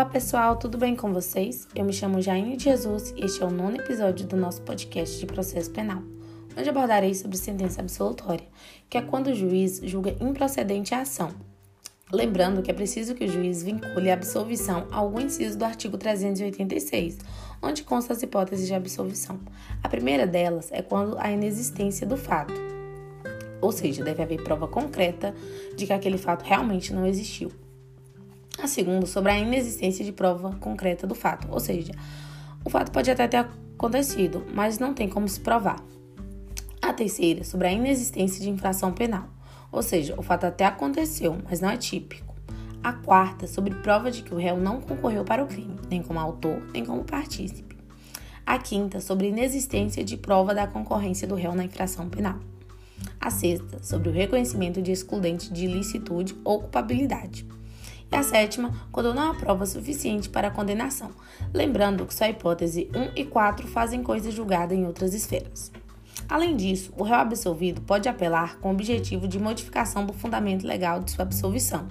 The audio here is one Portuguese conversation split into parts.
Olá pessoal, tudo bem com vocês? Eu me chamo Jaine de Jesus e este é o nono episódio do nosso podcast de processo penal, onde abordarei sobre sentença absolutória, que é quando o juiz julga improcedente a ação. Lembrando que é preciso que o juiz vincule a absolvição a algum inciso do artigo 386, onde consta as hipóteses de absolvição. A primeira delas é quando a inexistência do fato, ou seja, deve haver prova concreta de que aquele fato realmente não existiu. A segunda, sobre a inexistência de prova concreta do fato, ou seja, o fato pode até ter acontecido, mas não tem como se provar. A terceira, sobre a inexistência de infração penal, ou seja, o fato até aconteceu, mas não é típico. A quarta, sobre prova de que o réu não concorreu para o crime, nem como autor, nem como partícipe. A quinta, sobre inexistência de prova da concorrência do réu na infração penal. A sexta, sobre o reconhecimento de excludente de ilicitude ou culpabilidade. E a sétima, quando não há prova suficiente para a condenação, lembrando que só a hipótese 1 e 4 fazem coisa julgada em outras esferas. Além disso, o réu absolvido pode apelar com o objetivo de modificação do fundamento legal de sua absolvição,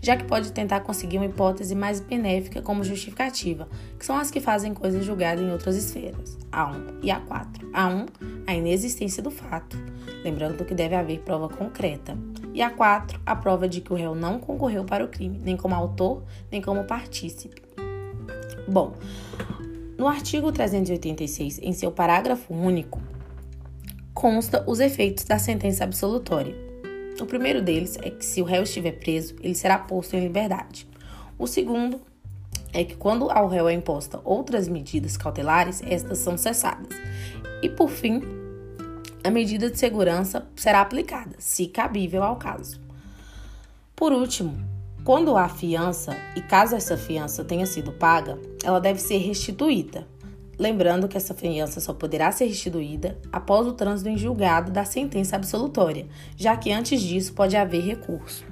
já que pode tentar conseguir uma hipótese mais benéfica como justificativa, que são as que fazem coisa julgada em outras esferas, A1 e A4. A1, a inexistência do fato, lembrando que deve haver prova concreta. E A4, a prova de que o réu não concorreu para o crime, nem como autor, nem como partícipe. Bom, no artigo 386, em seu parágrafo único, consta os efeitos da sentença absolutória. O primeiro deles é que, se o réu estiver preso, ele será posto em liberdade. O segundo é que, quando ao réu é imposta outras medidas cautelares, estas são cessadas. E, por fim, a medida de segurança será aplicada, se cabível ao caso. Por último, quando há fiança, e caso essa fiança tenha sido paga, ela deve ser restituída, Lembrando que essa fiança só poderá ser restituída após o trânsito em julgado da sentença absolutória, já que antes disso pode haver recurso.